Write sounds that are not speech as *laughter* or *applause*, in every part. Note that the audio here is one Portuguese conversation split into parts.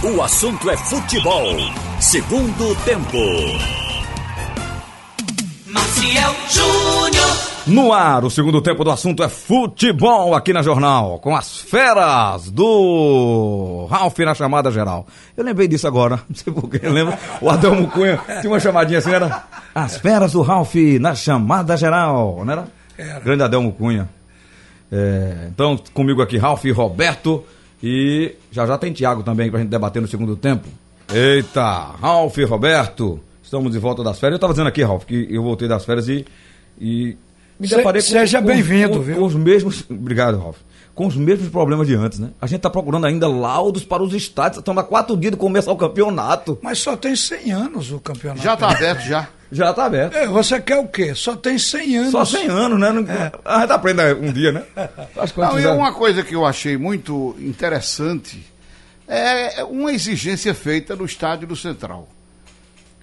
O assunto é futebol. Segundo tempo. Maciel Júnior. No ar, o segundo tempo do assunto é futebol aqui na Jornal, com as feras do Ralf na chamada geral. Eu lembrei disso agora, *laughs* não sei porquê, lembra? O Adelmo Cunha tinha uma chamadinha assim, era As feras do Ralf na chamada geral, não era? Era. Grande Adelmo Cunha. É, então, comigo aqui, Ralf e Roberto, e já já tem Thiago também pra gente debater no segundo tempo. Eita, Ralf e Roberto, estamos de volta das férias. Eu tava dizendo aqui, Ralf, que eu voltei das férias e... e me Se- deparei com- seja bem-vindo, viu? Com os mesmos. Obrigado, Ralf. Com os mesmos problemas de antes, né? A gente tá procurando ainda laudos para os estádios. Estamos há quatro dias de começar o campeonato. Mas só tem 100 anos o campeonato. Já tá aberto já. Já tá aberto. É, você quer o quê? Só tem 100 anos. Só 100 anos, né? Não- A gente aprende um dia, né? Acho que quando Não, e uma coisa que eu achei muito interessante é uma exigência feita no estádio do Central.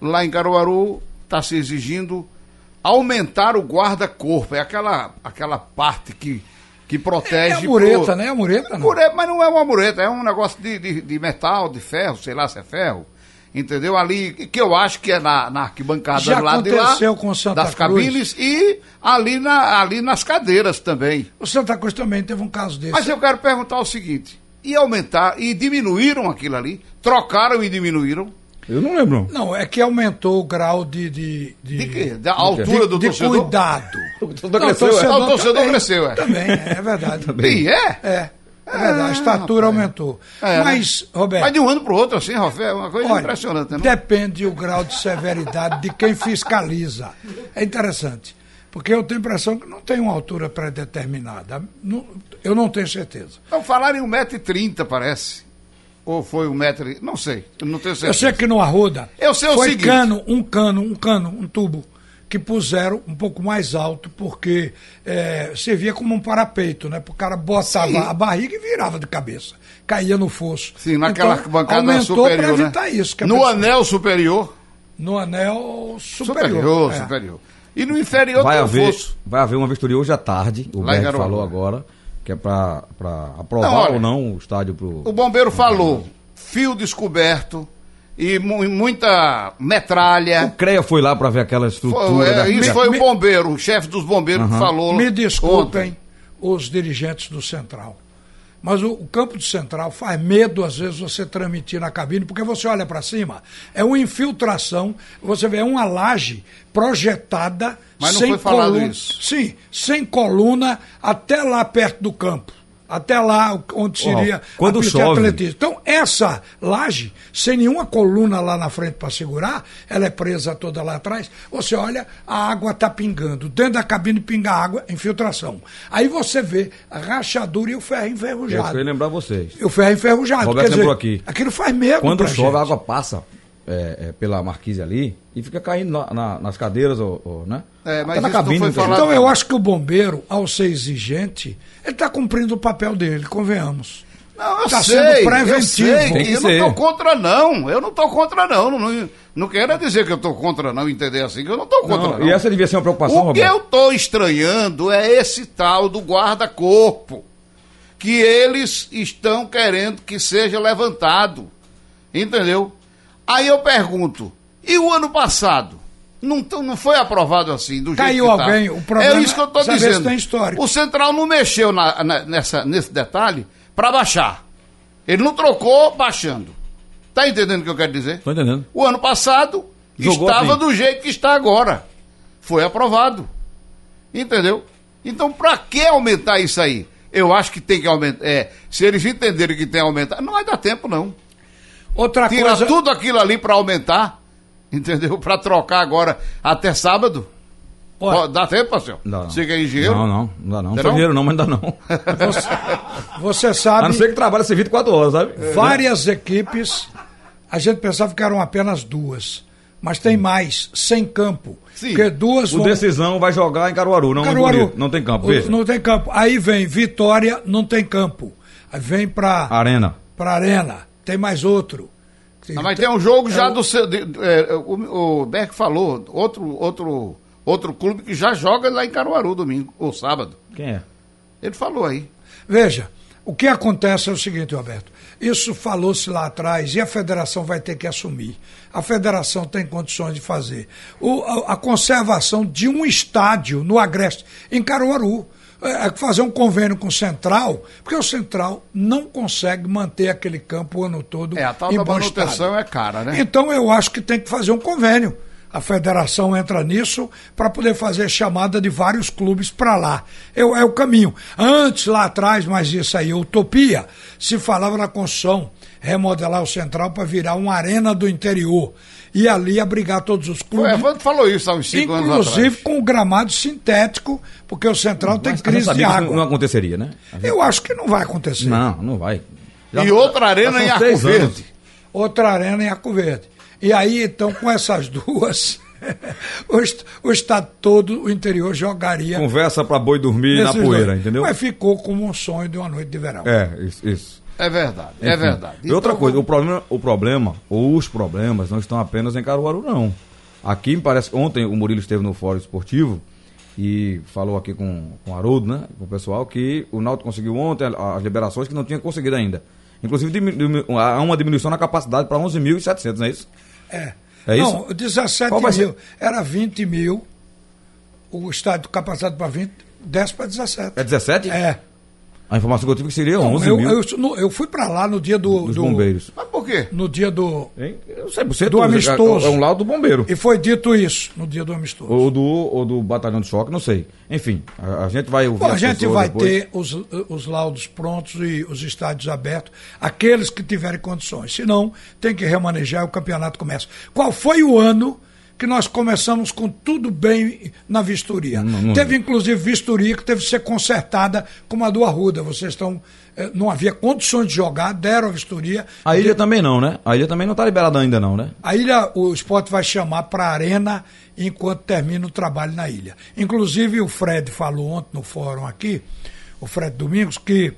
Lá em Caruaru está se exigindo aumentar o guarda-corpo. É aquela, aquela parte que, que protege. É a mureta, pro- né? A mureta, não. Mureta, mas não é uma mureta, é um negócio de, de, de metal, de ferro, sei lá se é ferro. Entendeu? Ali, que eu acho que é na, na arquibancada Já do lado de lá, aconteceu com Santa das Cruz. cabines e ali, na, ali nas cadeiras também. O Santa Cruz também teve um caso desse. Mas eu quero perguntar o seguinte: e aumentar, e diminuíram aquilo ali? Trocaram e diminuíram? Eu não lembro. Não, é que aumentou o grau de. De, de, De quê? Da altura do de torcedor? cuidado. *laughs* O torcedor cresceu, é? Ah, o torcedor também, cresceu, é. Também, é verdade. E é? É, é verdade. A estatura aumentou. É, Mas, né? Roberto. Mas de um ano para o outro, assim, Rafael, é uma coisa Olha, impressionante, né? Depende o grau de severidade de quem fiscaliza. É interessante. Porque eu tenho a impressão que não tem uma altura pré-determinada. Não- Eu não tenho certeza. Então falaram em 1,30m, parece. Ou foi um metro. e- Não sei, eu não tenho Eu certeza. sei que no Arruda Eu sei o foi seguinte. cano, um cano, um cano, um tubo, que puseram um pouco mais alto, porque é, servia como um parapeito, né? O cara botava Sim. a barriga e virava de cabeça. Caía no fosso. Sim, naquela então, bancada aumentou superior, para evitar né? isso. no pessoa- anel superior. No anel superior. Superior, é. superior. E no inferior Vai haver, fosso. vai haver uma vistoria hoje à tarde. O Berg falou agora. Que é pra, pra aprovar Não, olha, ou não o estádio pro. O bombeiro falou: fio descoberto e mu- muita O metralha. CREA foi lá pra ver aquela estrutura. Foi, é, da- isso foi Me- o bombeiro, o chefe dos bombeiros que falou. Me ontem. desculpem os dirigentes do Central. Mas o, o campo do Central faz medo, às vezes, você transmitir na cabine, porque você olha para cima, é uma infiltração, você vê, é uma laje projetada Mas não sem foi falado coluna. isso. Sim, sem coluna até lá perto do campo. Até lá onde seria quando pista de chove- atletismo. Então, essa laje, sem nenhuma coluna lá na frente para segurar, ela é presa toda lá atrás. Você olha, a água está pingando. Dentro da cabine pinga água, infiltração. Aí você vê a rachadura e o ferro É isso que eu enferrujado. lembrar vocês. E o ferro enferrujado. Roberto quer dizer, aqui. Aquilo faz medo. Quando chove, gente. a água passa é, é, pela marquise ali e fica caindo na- na- nas cadeiras, ou, ou, né? É, mas Até na cabine. Então eu acho que o bombeiro, ao ser exigente, ele está cumprindo o papel dele, convenhamos. Não, eu Tá sei, sendo eu preventivo. sei, Tem que eu não ser. estou contra não, eu não estou contra não, não, não, não quero dizer que eu estou contra não, entender assim, que eu não estou contra Não, não. e essa devia ser uma preocupação, O que Roberto. eu estou estranhando é esse tal do guarda-corpo, que eles estão querendo que seja levantado, entendeu? Aí eu pergunto, e o ano passado? Não, não foi aprovado assim, do jeito Caiu que tá. alguém, o problema É isso que eu estou dizendo. tem histórico. O Central não mexeu na- na- nessa, nesse detalhe para baixar. Ele não trocou baixando. Tá entendendo o que eu quero dizer? Tô entendendo. O ano passado Jogou estava assim. do jeito que está agora. Foi aprovado. Entendeu? Então, para que aumentar isso aí? Eu acho que tem que aumentar. É, se eles entenderem que tem que aumentar, não vai dar tempo, não. Outra Tira coisa. tudo aquilo ali para aumentar, entendeu? Para trocar agora até sábado. Olha, Ó, dá tempo, parceiro? Não, que é engenheiro? Não, não, não dá não. Não Não? sou engenheiro não, mas não dá não. você, você A sabe, não ser que trabalhe esse 24 horas, sabe? várias equipes, a gente pensava que eram apenas duas. Mas tem mais, sem campo. Sim. Porque duas O vão. Decisão vai jogar em Caruaru, não em Caruaru. Bonito. Não tem campo, veja. Não tem campo. Aí vem Vitória, não tem campo. Aí vem pra, Arena. pra Arena, tem mais outro. Ah, mas tem um jogo já É o- do. seu- de- é, o, o Beck falou, outro, outro, outro clube que já joga lá em Caruaru domingo, ou sábado. Quem é? Ele falou aí. Veja, O que acontece é o seguinte, Roberto. Isso falou-se lá atrás e a federação vai ter que assumir. A federação tem condições de fazer. O, a, a, conservação de um estádio no Agreste, em Caruaru. É, é fazer um convênio com o Central, porque o Central não consegue manter aquele campo o ano todo. É, a tal da manutenção estado. é cara, né? Então eu acho que tem que fazer um convênio a federação entra nisso para poder fazer chamada de vários clubes para lá. É, é, o caminho. Antes, lá atrás, mas isso aí é utopia, se falava na construção, remodelar o Central para virar uma arena do interior. E ali abrigar todos os clubes. O Evandro falou isso há uns cinco anos atrás. Inclusive com o gramado sintético, porque o Central mas tem crise de água. Não aconteceria, né? Gente... Eu acho que não vai acontecer. Não, não vai. Já e outra arena em Arco Verde. Outra arena em Arco Verde. E aí, então, com essas *laughs* duas, o, o, estado todo, o interior jogaria. Conversa para boi dormir na poeira, dois. entendeu? Mas ficou como um sonho de uma noite de verão. É, isso. isso. É verdade, é Enfim. é verdade. E outra então, coisa, o problema, o problema, ou os problemas, não estão apenas em Caruaru, não. Aqui me parece, ontem o Murilo esteve no Fórum Esportivo e falou aqui com, com o Haroldo, né, com o pessoal, que o Náutico conseguiu ontem as liberações que não tinha conseguido ainda. Inclusive, há uma diminuição na capacidade para 11.700, não é isso? É. É isso? Não, 17 Qual mil. Era 20 mil. O estádio capacitado para 20, desce para 17. É 17? É. A informação que eu tive que seria não, 11 eu, mil. Eu, eu fui para lá no dia do... Dos do, bombeiros. Mas por quê? No dia do... Hein? Eu sei, você do amistoso. É, um lado do bombeiro. E foi dito isso no dia do amistoso. Ou do, ou do batalhão de choque, não sei. Enfim, a, a gente vai ouvir Bom, A gente vai depois. ter os, os laudos prontos e os estádios abertos, aqueles que tiverem condições. Se não, tem que remanejar e o campeonato começa. Qual foi o ano que nós começamos com tudo bem na vistoria. Não, não... Teve inclusive vistoria que teve que ser consertada como a do Arruda. Vocês estão. Eh, não havia condições de jogar, deram a vistoria. A ilha de... também não, né? A ilha também não está liberada ainda, não, né? A ilha, o esporte vai chamar para a arena enquanto termina o trabalho na ilha. Inclusive, o Fred falou ontem no fórum aqui, o Fred Domingos, que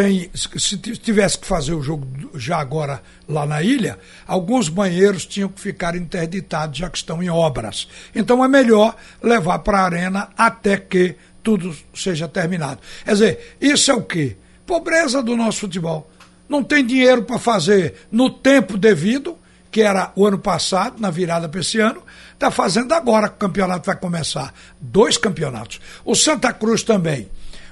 tem, se tivesse que fazer o jogo já agora lá na ilha, alguns banheiros tinham que ficar interditados, já que estão em obras. Então é melhor levar para a arena até que tudo seja terminado. Quer dizer, isso é o quê? Pobreza do nosso futebol. Não tem dinheiro para fazer no tempo devido, que era o ano passado, na virada para esse ano, está fazendo agora que o campeonato vai começar. Dois campeonatos. O Santa Cruz também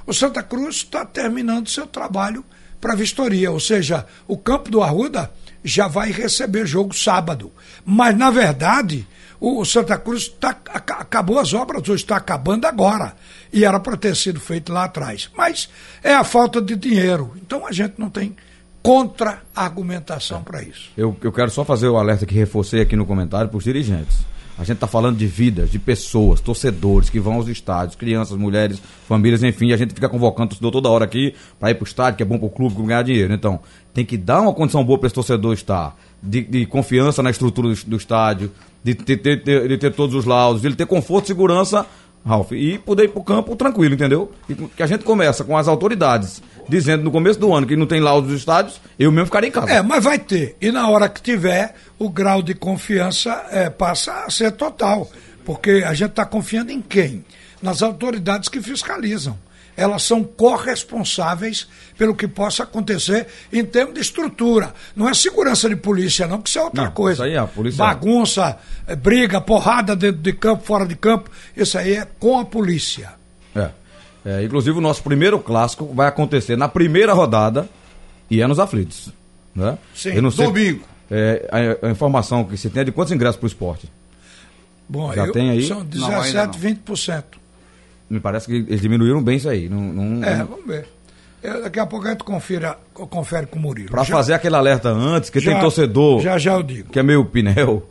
o Santa Cruz está terminando seu trabalho para vistoria, ou seja, o campo do Arruda já vai receber jogo sábado. Mas, na verdade, o Santa Cruz tá, acabou as obras, ou está acabando agora. E era para ter sido feito lá atrás. Mas é a falta de dinheiro. Então a gente não tem contra-argumentação para isso. Eu, eu quero só fazer o alerta que reforcei aqui no comentário para os dirigentes. A gente está falando de vidas, de pessoas, torcedores que vão aos estádios, crianças, mulheres, famílias, enfim. A gente fica convocando o torcedor toda hora aqui para ir para o estádio, que é bom para o clube, para ganhar dinheiro. Então, tem que dar uma condição boa para esse torcedor estar, de, de, confiança na estrutura do, do estádio, de ter, de ter todos os laudos, de ele ter conforto e segurança Ralf, e poder ir para o campo tranquilo, entendeu? E que a gente começa com as autoridades dizendo no começo do ano que não tem laudo dos estádios, eu mesmo ficaria em casa. É, mas vai ter. E na hora que tiver, o grau de confiança é, passa a ser total. Porque a gente está confiando em quem? Nas autoridades que fiscalizam elas são corresponsáveis pelo que possa acontecer em termos de estrutura. Não é segurança de polícia, não, que isso é outra não, coisa. Isso aí é a polícia. Bagunça, eh, briga, porrada dentro de campo, fora de campo, isso aí é com a polícia. É. é inclusive, o nosso primeiro clássico vai acontecer na primeira rodada e é nos aflitos. Né? Sim, eu não sei, domingo. É, a, a, informação que se tem é de quantos ingressos para o esporte? Bom, Já eu, tem aí? São 17, não, 20% me parece que eles diminuíram bem isso aí. Não, não, é, vamos ver. Eu, daqui a pouco a gente confira, confere com o Murilo. Para fazer aquele alerta antes, que já, tem torcedor. Já já eu digo. Que é meio pinel.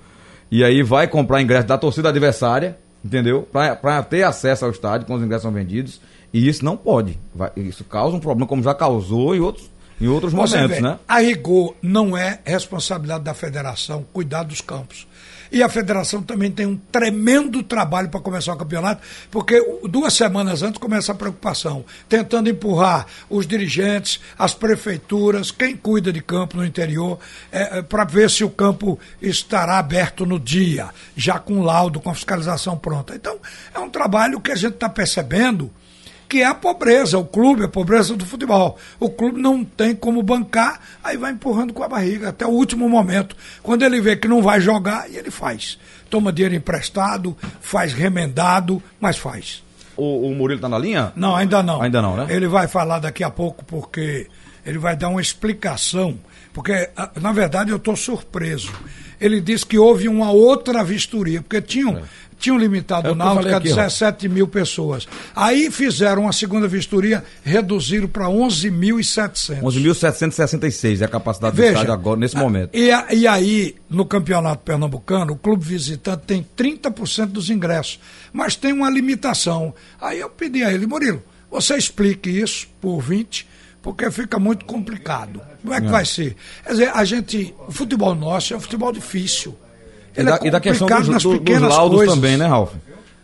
E aí vai comprar ingresso da torcida adversária, entendeu? Para ter acesso ao estádio quando os ingressos são vendidos. E isso não pode. Vai, isso causa um problema, como já causou em outros, em outros momentos, vê, né? A rigor não é responsabilidade da federação cuidar dos campos. E a federação também tem um tremendo trabalho para começar o campeonato, porque duas semanas antes começa a preocupação, tentando empurrar os dirigentes, as prefeituras, quem cuida de campo no interior, é, é para ver se o campo estará aberto no dia, já com laudo, com a fiscalização pronta. Então, é um trabalho que a gente está percebendo que é a pobreza, o clube, a pobreza do futebol. O clube não tem como bancar, aí vai empurrando com a barriga até o último momento. Quando ele vê que não vai jogar, e ele faz. Toma dinheiro emprestado, faz remendado, mas faz. O, o Murilo tá na linha? Não, ainda não. Ainda não, né? Ele vai falar daqui a pouco porque ele vai dar uma explicação. Porque, na verdade, eu estou surpreso. Ele disse que houve uma outra vistoria, porque tinham, tinham limitado É o Náutico a aqui, ó. 17 mil pessoas. Aí fizeram uma segunda vistoria, reduziram para 11.700. 11.766 é a capacidade do Veja, estádio agora, nesse momento. E, e aí, no campeonato pernambucano, o clube visitante tem 30% dos ingressos, mas tem uma limitação. Aí eu pedi a ele, Murilo, você explique isso por 20, porque fica muito complicado. Como é que vai ser? Quer dizer, a gente, o futebol nosso é um futebol difícil. E da, é e da questão dos, nas do- dos laudos coisas. também, né, Ralf?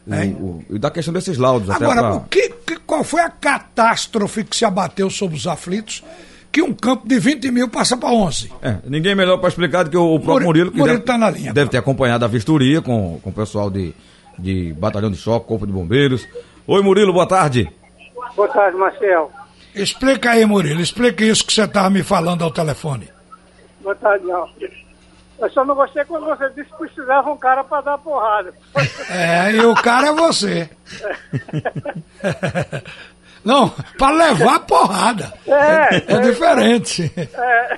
O- Hein? o- e da questão desses laudos, até Agora, pra- o que, que- qual foi a catástrofe que se abateu sobre os aflitos que um campo de 20 mil passa para 11? É, ninguém melhor para explicar do que o, o próprio Murilo- que Murilo deve, tá na linha. deve ter acompanhado a vistoria com, com o pessoal de, de batalhão de choque, corpo de bombeiros. Oi, Murilo, boa tarde. Boa tarde, Marcel. Explica aí, Murilo, explica isso que você estava me falando ao telefone. Boa tarde, Alf. Eu só não gostei quando você disse que precisava um cara para dar porrada. *laughs* É, e o cara é você. *laughs* Não, para levar porrada. É, É diferente. é,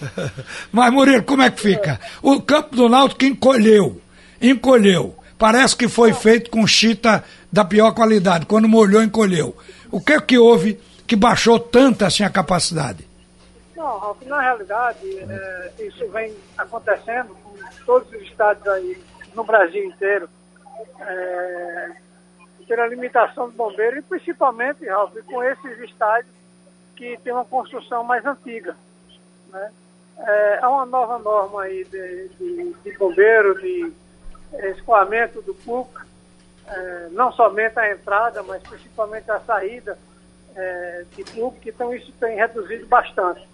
*laughs* Mas, Murilo, como é que fica? O campo do Náutico encolheu. Encolheu. Parece que foi feito com chita da pior qualidade. Quando molhou, encolheu. O que que houve que baixou tanto assim a capacidade? Não, Ralf, na realidade, é, isso vem acontecendo com todos os estados aí no Brasil inteiro. É, pela limitação do bombeiro e principalmente, Ralf, com esses estádios que tem uma construção mais antiga. Né? É, há uma nova norma aí de, de, de bombeiro, de escoamento do PUC, é, não somente a entrada, mas principalmente a saída é, de PUC, então isso tem reduzido bastante.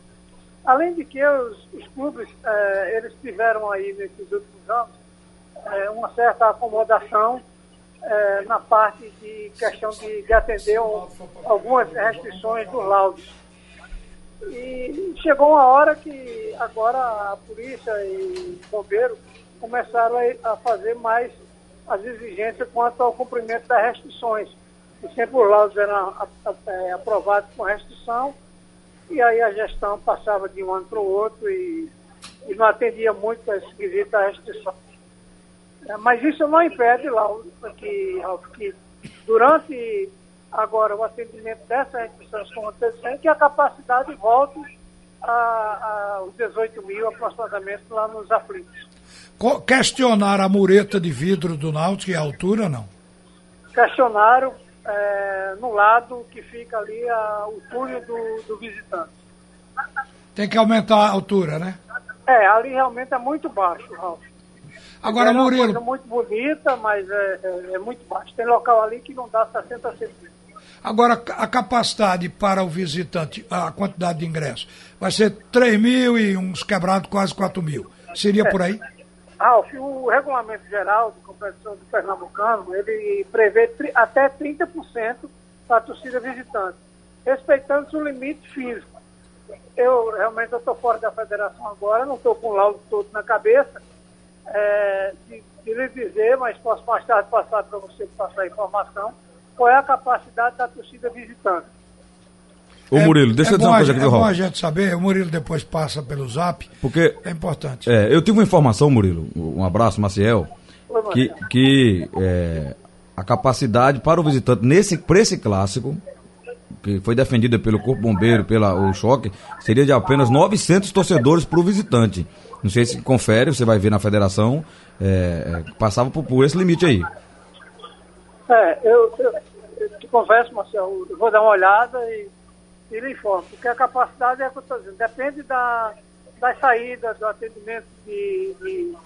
Além de que os, os clubes, eh, eles tiveram aí nesses últimos anos eh, uma certa acomodação eh, na parte de questão de, de atender um- algumas restrições dos laudos. E chegou uma hora que agora a polícia e bombeiro começaram a, a fazer mais as exigências quanto ao cumprimento das restrições. E sempre os laudos eram eh, aprovados com restrição e aí a gestão passava de um ano para o outro e, e não atendia muito esse quesito da restrição. É, Mas isso não impede, Lauro, que, Ralf, que durante agora o atendimento dessas restrições como acontecendo, que a capacidade volte a- aos 18 mil aproximadamente lá nos aflitos. Questionar a mureta de vidro do Náutico e a altura, não? Questionário é, no lado que fica ali a- o túnel do, do visitante. Tem que aumentar a altura, né? É, ali realmente é muito baixo, Ralf. Agora, é uma coisa Murilo, muito bonita, mas é, é- é muito baixo. Tem local ali que não dá 60 centímetros. agora a capacidade para o visitante, a quantidade de ingressos, vai ser 3 mil e uns quebrados quase 4 mil. Seria por aí? Ralf, o regulamento geral de competição do Pernambucano, ele prevê até 30% para a torcida visitante, respeitando o limite físico. Eu realmente estou fora da federação agora, não estou com o laudo todo na cabeça é, de, de lhe dizer, mas posso mais tarde passar para você passar a informação, qual é a capacidade da torcida visitante. Ô, Murilo, deixa é eu dizer uma coisa aqui, É bom a gente saber, o Murilo depois passa pelo zap, Porque é importante. é, eu tive uma informação, Murilo, um abraço, Maciel, que, que é, a capacidade para o visitante nesse para esse clássico que foi defendida pelo Corpo Bombeiro, pela o choque, seria de apenas 900 torcedores para o visitante. Não sei se confere, você vai ver na federação, é, é, passava por, por esse limite aí. É, eu, eu, eu te confesso, Marcelo, eu vou dar uma olhada e, e lhe informo, porque a capacidade é a que eu estou dizendo, depende da, das saídas, do atendimento de, de,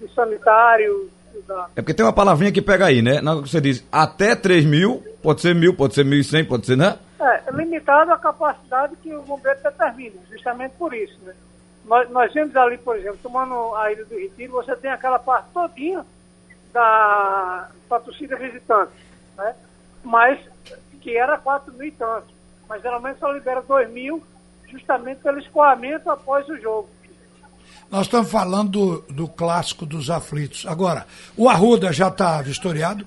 de sanitário, da, É porque tem uma palavrinha que pega aí, né? Você diz até 3 mil, pode ser mil, pode ser 1.100, pode ser, né? É, limitado à capacidade que o bombeiro determina, justamente por isso, né? Nós, nós vemos ali, por exemplo, tomando a Ilha do Retiro, você tem aquela parte todinha da, da torcida visitante, né? Mas que era 4 mil e tantos. Mas geralmente só libera 2 mil, justamente pelo escoamento após o jogo. Nós estamos falando do, do clássico dos aflitos. Agora, o Arruda já está vistoriado?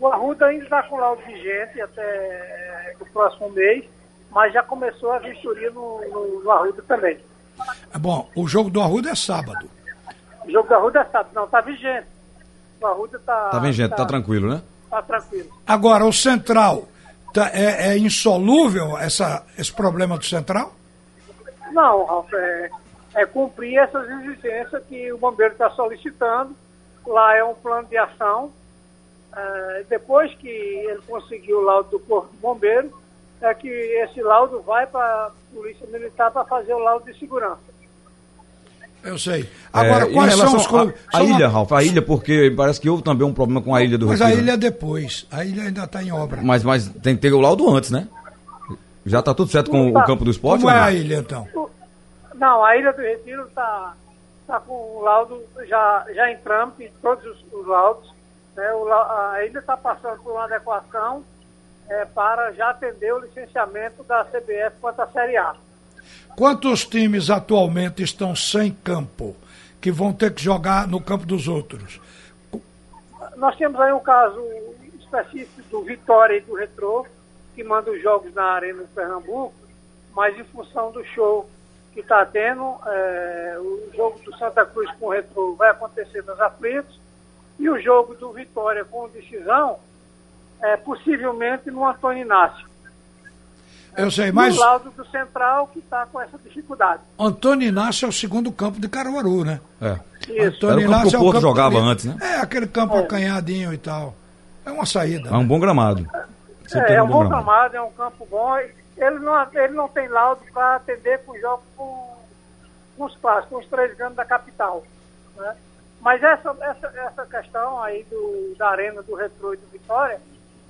O Arruda ainda está com laudo vigente até é, o próximo mês, mas já começou a vistoria no, no, no Arruda também. É bom, o jogo do Arruda é sábado. O jogo do Arruda é sábado, não, está vigente. O Arruda está. Tá vigente, tá, tá tranquilo, né? Tá tranquilo. Agora, o Central, tá, é, é insolúvel essa, esse problema do Central? Não, Ralf, é, é cumprir essas exigências que o bombeiro está solicitando. Lá é um plano de ação. É, depois que ele conseguiu o laudo do Corpo de Bombeiro, é que esse laudo vai para a Polícia Militar para fazer o laudo de segurança. Eu sei. Agora, É, em quais são relação os clubes? A, a ilha, uma- Ralf, a ilha, porque parece que houve também um problema com a ilha do Mas Retiro. a ilha é depois. A ilha ainda está em obra. Mas, mas tem que ter o laudo antes, né? Já tá tudo certo com o campo do esporte? Como é ou não? a ilha, então? Não, a Ilha do Retiro está tá com o laudo já, já em trâmite, todos os, os laudos. Né? O a ilha está passando por uma adequação é, para já atender o licenciamento da CBF quanto à Série A. Quantos times atualmente estão sem campo, que vão ter que jogar no campo dos outros? Nós temos aí um caso específico do Vitória e do Retrô, que manda os jogos na Arena de Pernambuco, mas em função do show que está tendo, é, o jogo do Santa Cruz com o Retrô vai acontecer nos aflitos, e o jogo do Vitória com Decisão, é, possivelmente no Antônio Inácio. Eu sei, E mas o laudo do Central que está com essa dificuldade. Antônio Inácio é o segundo campo de Caruaru, né? É. Isso. Era o campo que o é Porto campo jogava bonito. antes, né? É, aquele campo acanhadinho e tal. É uma saída. É um bom gramado. É, é um bom gramado, é um campo bom. Ele não, ele não tem laudo para atender com jogos com, com os clássicos, com os três grandes da capital. Né? Mas essa, essa, essa questão aí do, da arena do Retro e do Vitória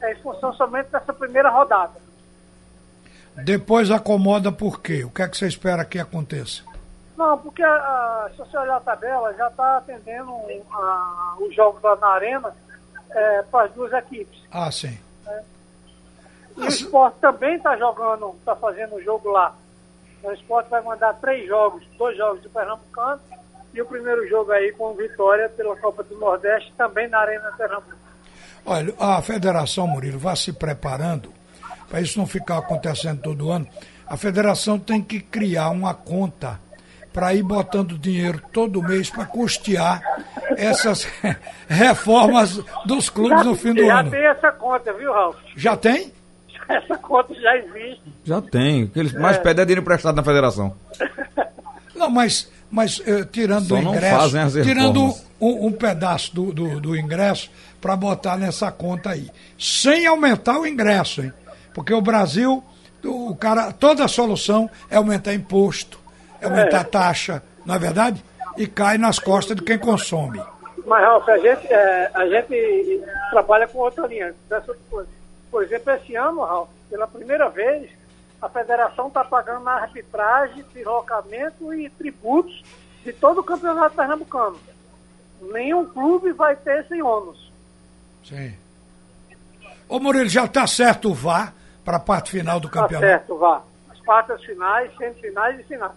é em função somente dessa primeira rodada. Depois acomoda por quê? O que é que você espera que aconteça? Não, porque a- a- se você olhar a tabela, já está atendendo os jogos lá na arena para as duas equipes. Ah, sim. E o esporte também está jogando, está fazendo o jogo lá. O esporte vai mandar três jogos, dois jogos do Pernambucano e o primeiro jogo aí com vitória pela Copa do Nordeste, também na Arena Pernambuco. Olha, a federação, Murilo, vai se preparando para isso não ficar acontecendo todo ano. A federação tem que criar uma conta para ir botando dinheiro todo mês para custear essas *laughs* reformas dos clubes no fim do já ano. tem essa conta, viu, Ralf? Já tem? *laughs* Essa conta já existe. Já tem. O que eles mais pedem é dinheiro emprestado na federação. *laughs* Não, mas, mas eh, tirando Só do não ingresso, fazem as tirando um, um pedaço do, do, do ingresso para botar nessa conta aí. Sem aumentar o ingresso, hein? Porque o Brasil, o cara, toda a solução é aumentar imposto, é aumentar É. taxa, não é verdade? E cai nas costas de quem consome. Mas, Ralf, a gente, é, a gente trabalha com outra linha. Por exemplo, esse ano, Ralf, pela primeira vez, a federação está pagando na arbitragem, deslocamento e tributos de todo o campeonato pernambucano. Nenhum clube vai ter esse ônus. Sim. Ô Murilo, já está certo o VAR para a parte final do Tá campeonato? certo, vá. As quartas finais, semifinais e finais.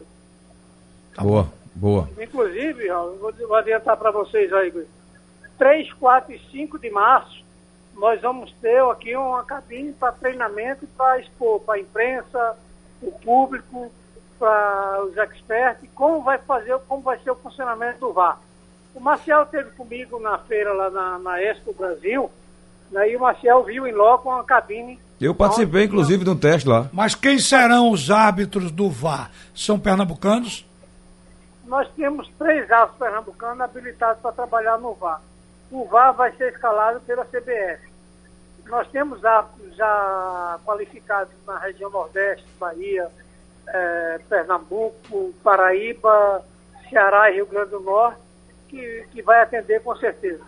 boa, boa. Inclusive, ó, eu vou, vou adiantar para vocês aí, Gui. 3, 4 e 5 de março, nós vamos ter aqui uma cabine para treinamento para expor para a imprensa, o público, para os experts, como vai fazer, como vai ser o funcionamento do VAR. O Marcial esteve comigo na feira lá na, na Expo Brasil, né, e o Marcial viu em loco uma cabine. Eu participei, inclusive, de um teste lá. Mas quem serão os árbitros do VAR? São pernambucanos? Nós temos três árbitros pernambucanos habilitados para trabalhar no VAR. O VAR vai ser escalado pela CBF. Nós temos árbitros já qualificados na região Nordeste, Bahia, eh, Pernambuco, Paraíba, Ceará e Rio Grande do Norte, que, que vai atender com certeza.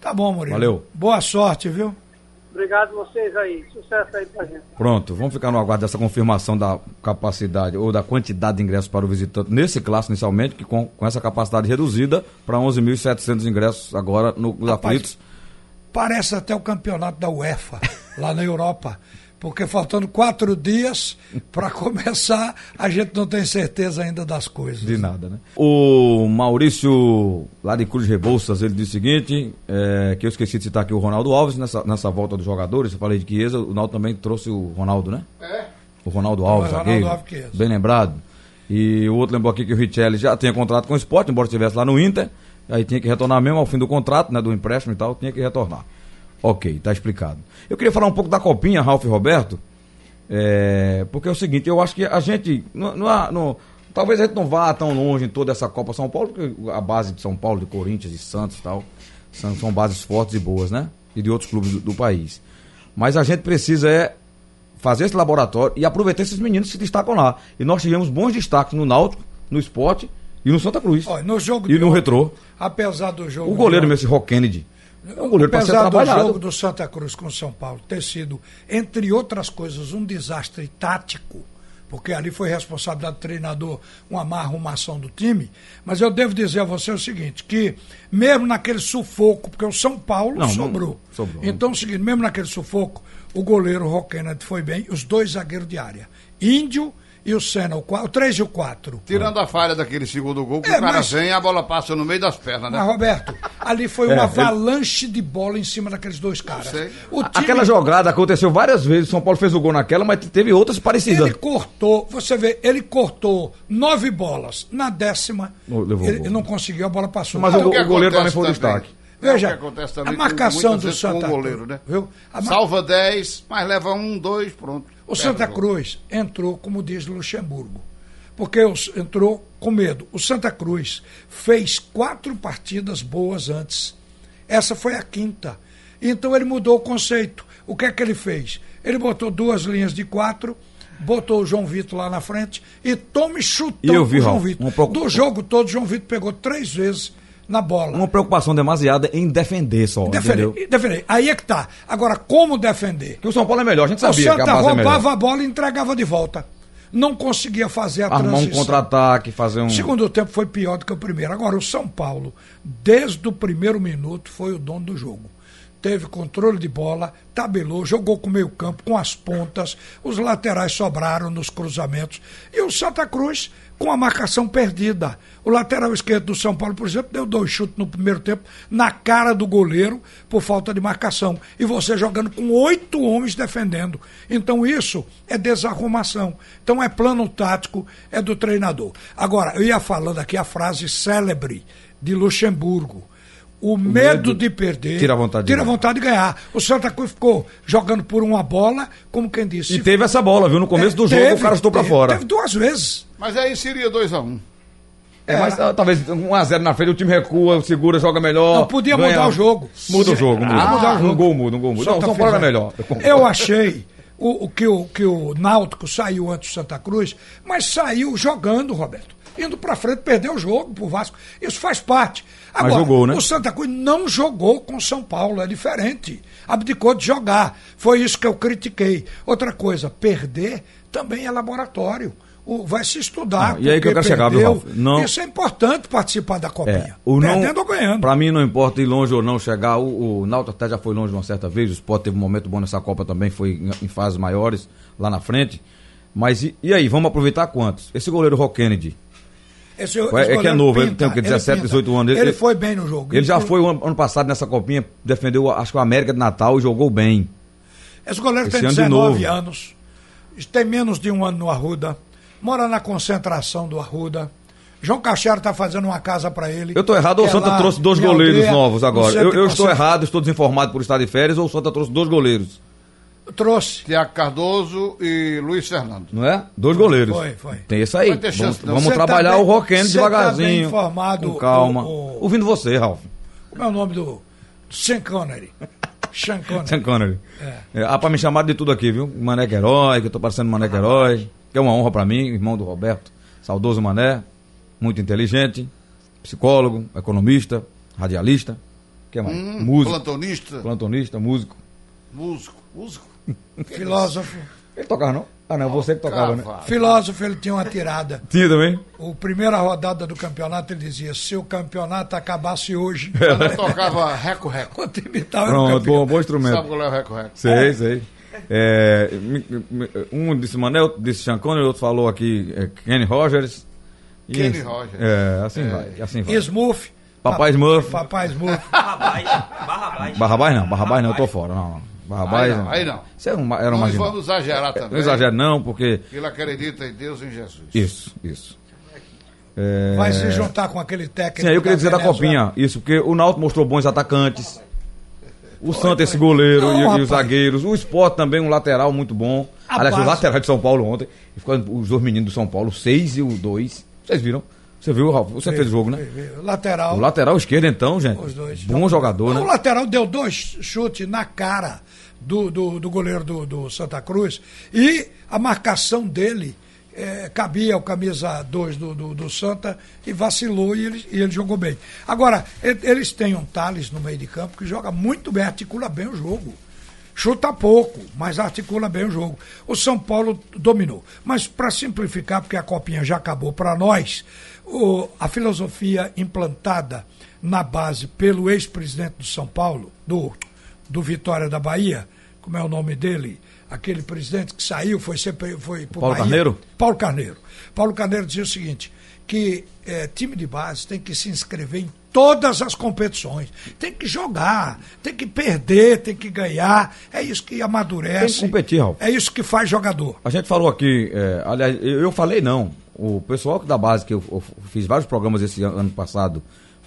Tá bom, Murilo. Valeu. Boa sorte, viu? Obrigado vocês aí. Sucesso aí pra gente. Pronto, vamos ficar no aguardo dessa confirmação da capacidade ou da quantidade de ingressos para o visitante nesse clássico inicialmente, que com, com essa capacidade reduzida para 11.700 ingressos agora no nos Rapaz, aflitos. Parece até o campeonato da UEFA. *laughs* lá na Europa. Porque faltando quatro dias para começar, a gente não tem certeza ainda das coisas. De nada, né? O Maurício, lá de Cruz Rebouças, ele disse o seguinte: é, que eu esqueci de citar aqui o Ronaldo Alves nessa, nessa volta dos jogadores. Eu falei de Chiesa, o Naldo também trouxe o Ronaldo, né? É. O Ronaldo Alves, Ronaldo zagueiro. Alves Chiesa. Bem lembrado. E o outro lembrou aqui que o Richelli já tinha contrato com o Sport, embora estivesse lá no Inter. Aí tinha que retornar mesmo ao fim do contrato, né? Do empréstimo e tal, tinha que retornar. Ok, tá explicado. Eu queria falar um pouco da copinha, Ralf e Roberto. É, porque é o seguinte, eu acho que a gente. Não, não, não- talvez a gente não vá tão longe em toda essa Copa São Paulo, porque a base de São Paulo, de Corinthians e Santos e tal, são, são bases fortes e boas, né? E de outros clubes do, do país. Mas a gente precisa é fazer esse laboratório e aproveitar esses meninos que se destacam lá. E nós tivemos bons destaques no Náutico, no esporte e no Santa Cruz. Olha, no jogo e de no ontem, retrô. Apesar do jogo. O goleiro de mesmo, esse Rock Kennedy. É um goleiro para ser Apesar do trabalhado. jogo do Santa Cruz com o São Paulo ter sido, entre outras coisas, um desastre tático, porque ali foi responsabilidade do treinador uma má arrumação do time, mas eu devo dizer a você o seguinte, que mesmo naquele sufoco, porque o São Paulo Não, não- sobrou. sobrou. Então é o seguinte, mesmo naquele sufoco, o goleiro Roquenard foi bem, os dois zagueiros de área. Índio e o Senna, o, qua- o 3 e o 4. Tirando a falha daquele segundo gol, que É, o cara mas- vem e a bola passa no meio das pernas, né? Mas, Roberto, ali foi É, uma ele- avalanche de bola em cima daqueles dois caras. sei. O time Aquela jogada aconteceu várias vezes. O São Paulo fez o gol naquela, mas teve outras parecidas. Ele cortou, você vê, ele cortou nove bolas. Na décima, levou ele, não conseguiu, a bola passou. Mas Ah, o- que goleiro também foi o destaque. É Veja, o a marcação do Santa o goleiro, né? viu? A ma- Salva 10, mas leva um, dois, pronto. O Santa. Cruz entrou, como diz Luxemburgo, porque entrou com medo. O Santa Cruz fez quatro partidas boas antes. Essa foi a quinta. Então ele mudou o conceito. O que é que ele fez? Ele botou duas linhas de quatro, botou o João Vitor lá na frente e tome chutão E eu vi, João Vitor. uma preocupa- Do jogo todo, o João Vitor pegou três vezes na bola. Uma preocupação demasiada em defender só? Defender, defender. Aí é que tá. Agora, como defender? Porque o São Paulo é melhor, a gente O sabia a Santa é roubava a bola e entregava de volta. Não conseguia fazer a Armar um transição. contra-ataque, fazer um... O segundo tempo foi pior do que o primeiro. Agora, o São Paulo, desde o primeiro minuto, foi o dono do jogo. Teve controle de bola, tabelou, jogou com o meio campo, com as pontas, os laterais sobraram nos cruzamentos. E o Santa Cruz com a marcação perdida. O lateral esquerdo do São Paulo, por exemplo, deu dois chutes no primeiro tempo na cara do goleiro por falta de marcação. E você jogando com oito homens defendendo. Então isso é desarrumação. Então é plano tático, é do treinador. Agora, eu ia falando aqui a frase célebre de Luxemburgo. O, medo, medo de perder tira a vontade de tira a ganhar. vontade de ganhar. O Santa Cruz ficou jogando por uma bola, como quem disse. E teve essa bola, viu? No começo do jogo Teve, o cara estou pra teve, fora. Teve duas vezes. Mas aí seria 2x1. É, mas ah, talvez 1x0 na frente, o time recua, segura, joga melhor. Não, podia ganha. mudar o jogo. Muda o jogo, muda. Ah, mudar o jogo. Um gol muda, um gol muda. Não, o São Paulo era fez, melhor. Eu achei o, o que, o, que o Náutico saiu antes do Santa Cruz, mas saiu jogando, Roberto. Indo pra frente, perdeu o jogo pro Vasco. Isso faz parte. Agora, jogou, né? o Santa Cruz não jogou com o São Paulo, é diferente. Abdicou de jogar. Foi isso que eu critiquei. Outra coisa, perder também é laboratório. O- vai se estudar. Ah, e aí que eu quero chegar, viu. Ralf? Não- Isso é importante participar da copinha. É, o não, Perdendo ou ganhando. Pra mim não importa ir longe ou não chegar. O, o Náutico até já foi longe uma certa vez. O Sport teve um momento bom nessa Copa também, foi em, em fases maiores lá na frente. Mas e, e aí, vamos aproveitar quantos? Esse goleiro Rock Kennedy, Esse, É, esse é que é novo, ele pinta, tem o quê, 17, pinta. 18 anos. Ele- Ele, ele- foi bem no jogo. ele já foi o ano, ano passado nessa copinha, defendeu, acho que o América de Natal e jogou bem. Esse goleiro Esse tem ano de 19 novo. anos, tem menos de um ano no Arruda, mora na concentração do Arruda. João Cachero está fazendo uma casa para ele. Eu estou errado ou o é Santa lá trouxe dois goleiros Aldeia, novos no agora? Eu, eu estou errado, estou desinformado por estar de férias ou o Santa trouxe dois goleiros, Trouxe. Tiago Cardoso e Luiz Fernando. não é? Dois goleiros. Foi, foi. Tem esse aí. Vamos, chance, vamos tá trabalhar bem- o cê tá devagarzinho. bem informado, com calma. o- o- Ouvindo você, Ralf. Como é o nome do Sean Connery? Sean Connery. Sean Connery. É. ah, pra me chamar de tudo aqui, viu? Maneco Herói, que eu tô parecendo Maneco Herói. Que é uma honra pra mim, irmão do Roberto. Saudoso Mané. Muito inteligente. Psicólogo, economista, radialista. que mais? Hum, músico. Plantonista, Plantonista, músico. músico, músico. *laughs* Filósofo. Ele tocava não? Ah, não, você que tocava, né? Filósofo, ele tinha uma tirada. *laughs* Tinha também? O primeira rodada do campeonato, ele dizia: se o campeonato acabasse hoje, Ele *laughs* tocava reco-reco. Pronto, bom, bom instrumento. Sabe qual é o reco-reco? Sei, sei. É, um disse Manel, disse Chancone, outro falou aqui é, Kenny Rogers. E- Kenny Rogers. É, assim vai, assim vai. Smurf. Papai Pa- Smurf. Papai Smurf. Barrabás. Barrabás. Barrabás não, Barrabás não, eu tô fora. Não. Barrabás. Aí não, aí não. Isso era um, era um Não vamos exagerar também. Não exagero não, porque... Ele acredita em Deus e em Jesus. Isso, isso. É, Vai se juntar com aquele técnico. Sim, aí eu queria dizer da. Copinha, isso, porque o Náutico mostrou bons atacantes. O Santos, esse goleiro Não, e- rapaz. os zagueiros. O Sport também, um lateral muito bom. A Aliás, base- os laterais de São Paulo ontem. ficou os dois meninos do São Paulo, o 6 e o 2. Vocês viram? Você viu, Ralf? Você fez o jogo, né? Lateral. O lateral esquerdo, então, gente. Os dois. Bom jogador, O né? lateral deu dois chutes na cara do, do, do goleiro do, do Santa Cruz e a marcação dele eh, cabia o camisa 2 do, do, do Santa e vacilou e ele, e ele jogou bem. Agora, eles têm um Thales no meio de campo que joga muito bem, articula bem o jogo. Chuta pouco, mas articula bem o jogo. O São Paulo dominou. Mas para simplificar, porque a copinha já acabou para nós, o- a filosofia implantada na base pelo ex-presidente do São Paulo, do, do Vitória da Bahia, como é o nome dele? Aquele presidente que saiu, foi, ser, pre- foi Paulo Bahia. Carneiro? Paulo Carneiro. Paulo Carneiro dizia o seguinte, que eh, time de base tem que se inscrever em todas as competições. Tem que jogar, tem que perder, tem que ganhar. É isso que amadurece. Tem que competir, Ralf. É isso que faz jogador. A gente falou aqui, é, aliás, eu, falei não. O pessoal da base, que eu, eu fiz vários programas esse ano, passado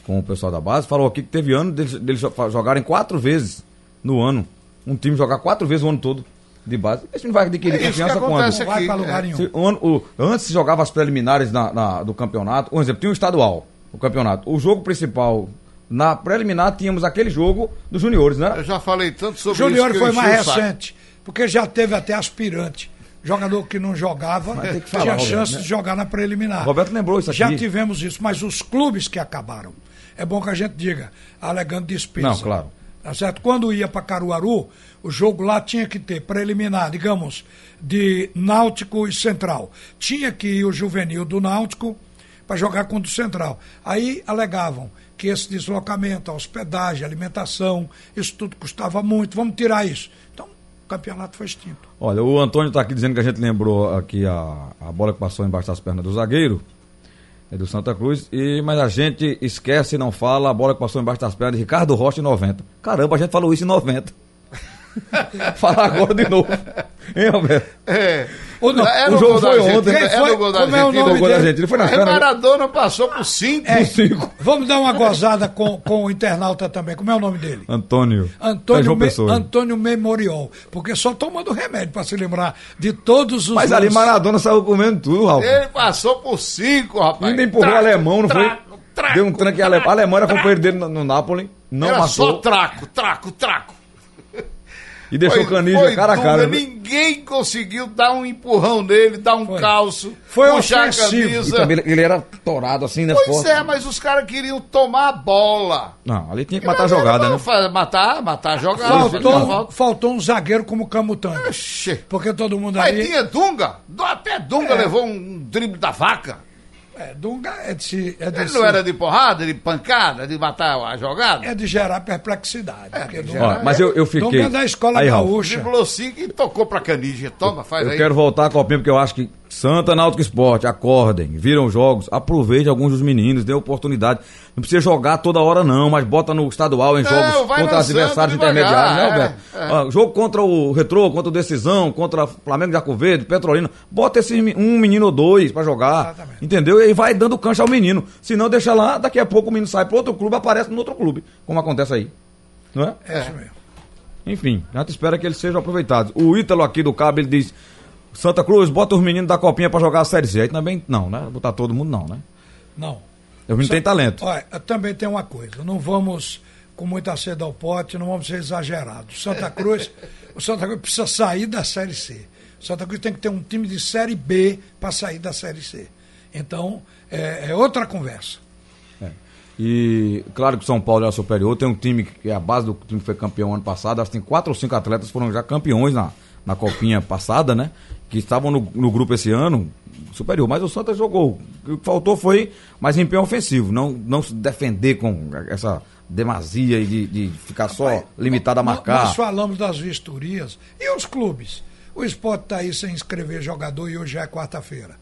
com o pessoal da base, falou aqui que teve ano deles, deles jo- jogarem quatro vezes no ano. Um time jogar quatro vezes o ano todo de base. Esse time vai adquirir É confiança quando? Não vai para lugar é. nenhum. Se o o- antes se jogava as preliminares na- na- do campeonato. Por exemplo, tinha um estadual, o campeonato. O jogo principal, na preliminar, tínhamos aquele jogo dos juniores, né? Eu já falei tanto sobre Júnior isso. que foi mais o recente, porque já teve até aspirante. Jogador que não jogava que tinha falar, Roberto, chance né? de jogar na preliminar. Roberto lembrou isso aqui. Já tivemos isso, mas os clubes que acabaram. É bom que a gente diga, alegando despesa. Não, claro. Tá certo? Quando ia para Caruaru, o jogo lá tinha que ter preliminar, digamos, de Náutico e Central. Tinha que ir o juvenil do Náutico para jogar contra o Central. Aí alegavam que esse deslocamento, a hospedagem, a alimentação, isso tudo custava muito, vamos tirar isso. Então, o campeonato foi extinto. Olha, o Antônio está aqui dizendo que a gente lembrou aqui a, a bola que passou embaixo das pernas do zagueiro, é do Santa Cruz, e, mas a gente esquece e não fala a bola que passou embaixo das pernas de Ricardo Rocha em 90. Caramba, a gente falou isso em 90. *laughs* Falar agora de novo. Hein, Roberto? É. Ou não, É o jogo foi ontem, é né? no Foi- gol da como é o nome O gol da? Argentina foi na perna. Maradona passou por cinco. É, cinco. Vamos dar uma gozada com, com o internauta também. Como é o nome dele? Antônio. É Antônio, João Me-. Antônio Memorial. Porque só tomando remédio para se lembrar de todos os. Mas ali lances. Maradona saiu comendo tudo, Ralf. Ele passou por cinco, rapaz. Ainda empurrou o Traco, alemão, não traco, foi? Traco, Deu um tranque em alemão. A Alemanha era companheiro dele no, no Napoli. Não Era só matou. traco, traco, traco. E deixou o Canija foi cara a cara. dura, viu? Ninguém conseguiu dar um empurrão nele, dar um calço, Foi puxar a ofensivo. E camisa. também ele era torado assim, né? Pois forte. é, mas os caras queriam tomar a bola. Não, ali tinha que matar a jogada, né? Matar, matar a jogada. Faltou, Faltou. um zagueiro como Camutanga. Porque todo mundo Mas ali. tinha Dunga. Du- Até Dunga É. levou um drible da vaca. É, Dunga é de, se- é de Ele se- não era de porrada, de pancada, de matar a jogada. é de gerar perplexidade. porque de Ó, mas eu, eu fiquei. Dunga é da escola Aí, gaúcha. Driblou cinco e tocou pra Canija. Toma, faz Eu aí. quero voltar a copinha porque eu acho que Santa Náutico Esporte, acordem, viram os jogos, aproveite alguns dos meninos, dê oportunidade. Não precisa jogar toda hora não, mas bota no estadual em Não, jogos contra adversários devagar, intermediários, né, é, Alberto? é. Ó, jogo contra o Retrô, contra o Decisão, contra Flamengo de Arco Verde, Petrolina. Bota esse um menino ou dois pra jogar, Exatamente. entendeu? E aí vai dando cancha ao menino. Se não, deixa lá, daqui a pouco o menino sai pro outro clube, aparece no outro clube, como acontece aí. Não é? É isso mesmo. Enfim, a gente espera que eles sejam aproveitados. O Ítalo aqui do Cabo, ele diz: Santa Cruz, bota os meninos da copinha pra jogar a Série C. Aí também não, né? Botar todo mundo não, né? Não. Os meninos têm talento. Olha, também tem uma coisa, não vamos com muita sede ao pote, não vamos ser exagerados. Santa *laughs* Cruz, o Santa Cruz precisa sair da Série C. O Santa Cruz tem que ter um time de Série B para sair da Série C. Então, é, é outra conversa. E claro que o São Paulo é superior, tem um time que é a base do time que foi campeão ano passado, acho que tem quatro ou cinco atletas que foram já campeões na, na copinha passada, né? Que estavam no, no grupo esse ano, superior. Mas o Santa jogou. O que faltou foi mais empenho ofensivo, não, não se defender com essa demasia e de, de ficar só limitado a marcar. Nós falamos das vistorias. E os clubes? O esporte está aí sem inscrever jogador e hoje já é quarta-feira.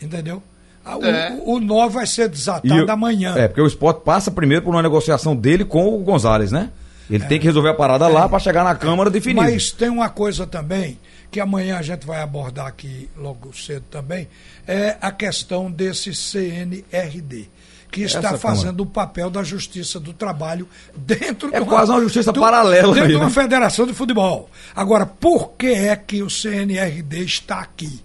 Entendeu? Ah, O, É. o, o nó vai ser E desatado o- amanhã. É, porque o esporte passa primeiro por uma negociação dele com o Gonzalez, né? Ele tem que resolver a parada lá para chegar na Câmara definir. Mas tem uma coisa também, que amanhã a gente vai abordar aqui logo cedo também, é a questão desse CNRD, que está Essa fazendo o papel da Justiça do Trabalho dentro É de quase uma justiça paralela Dentro aí, de uma né? federação de futebol. Agora, por que é que o CNRD está aqui?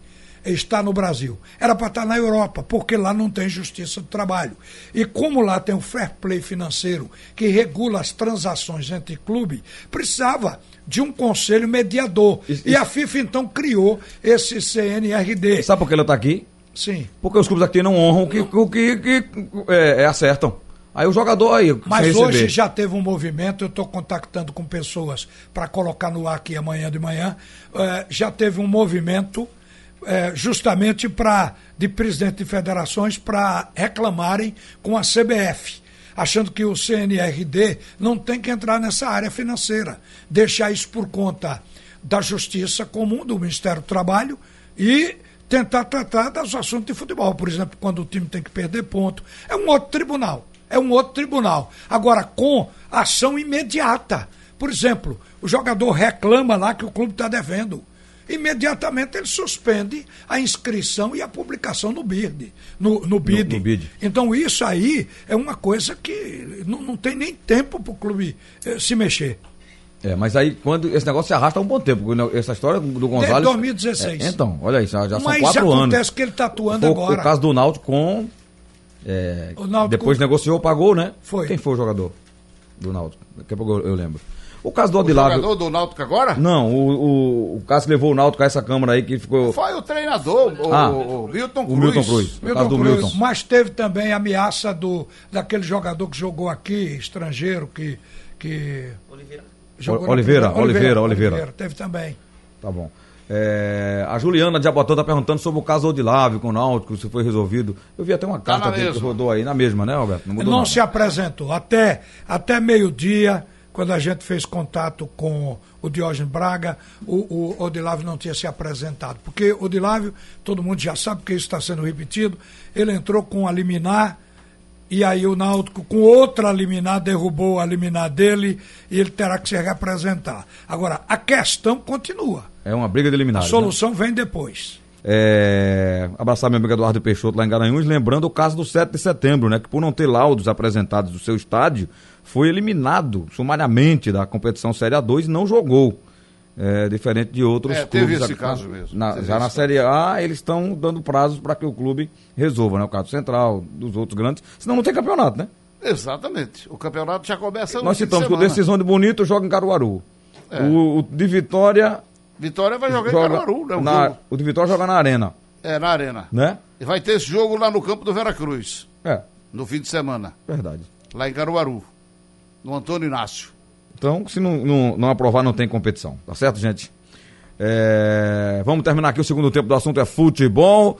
Está no Brasil. Era para estar na Europa, porque lá não tem justiça do trabalho. E como lá tem o fair play financeiro, que regula as transações entre clube, precisava de um conselho mediador. Isso- E a FIFA então criou esse CNRD. Sabe por que ele tá aqui? Sim. Porque os clubes aqui não honram o que, o que, que, é, é, acertam. Aí o jogador aí, Mas hoje já teve um movimento, eu estou contactando com pessoas para colocar no ar aqui amanhã de manhã. eh, já teve um movimento eh, justamente para de presidente de federações para reclamarem com a CBF, achando que o CNRD não tem que entrar nessa área financeira, deixar isso por conta da Justiça Comum, do Ministério do Trabalho e tentar tratar dos assuntos de futebol. Por exemplo, quando o time tem que perder ponto. É um outro tribunal. É um outro tribunal. Agora, com ação imediata. Por exemplo, o jogador reclama lá que o clube está devendo. Imediatamente ele suspende a inscrição e a publicação no BID. No, no BID. no BID. Então isso aí é uma coisa que não, não tem nem tempo para o clube eh, se mexer. É, mas aí quando esse negócio se arrasta há um bom tempo. Essa história do Gonzalez. 2016. É, então, olha aí, já, já são Mas quatro anos. acontece que ele está atuando o- agora. O caso do Náutico com. é, Náutico- depois negociou, pagou, né? Foi. Quem foi o jogador do Náutico? Daqui a pouco eu lembro. O caso do O Odilávio. jogador do Náutico agora? Não, o, o, o caso que levou o Náutico a essa câmara aí que ficou. Foi o treinador, o, Ah, o Milton Cruz. o Milton Cruz. No caso do Cruz, Milton. Mas teve também a ameaça do, daquele jogador que jogou aqui, estrangeiro, que. que Oliveira. jogou O- Oliveira, na- Oliveira, Oliveira. Teve também. Tá bom. É, a Juliana de Abotão tá perguntando sobre o caso Odilávio com o Náutico, se foi resolvido. Eu vi até uma Tá carta dele que rodou aí, na mesma, né, Alberto? Não Não, se apresentou. Até, até meio-dia, quando a gente fez contato com o Diógenes Braga, o, o Odilávio não tinha se apresentado. Porque o Odilávio, todo mundo já sabe que isso está sendo repetido, ele entrou com a liminar. E aí o Náutico, com outra liminar, derrubou a liminar dele e ele terá que se representar. Agora, a questão continua. É uma briga de A eliminados. né? solução vem depois. É, abraçar meu amigo Eduardo Peixoto lá em Garanhuns, lembrando o caso do 7 de setembro, né? Que por não ter laudos apresentados do seu estádio, foi eliminado sumariamente da competição Série A2 e não jogou. É, diferente de outros É, teve clubes. esse a- caso mesmo. na- Teve já na Série A, eles estão dando prazos para que o clube resolva, né? O caso central, dos outros grandes. Senão não tem campeonato, né? Exatamente. O campeonato já começa no Nós citamos que o. Decisão de Bonito joga em Caruaru. É. O, o de Vitória. Vitória vai jogar em joga Caruaru, né? O, na- jogo. o de Vitória joga na Arena, É, na arena. né? E vai ter esse jogo lá no campo do Veracruz, É, no fim de semana, verdade. lá em Caruaru, no Antônio Inácio. Então, se não, não, não aprovar, não tem competição. Tá certo, gente? É, vamos terminar aqui o segundo tempo do assunto é futebol.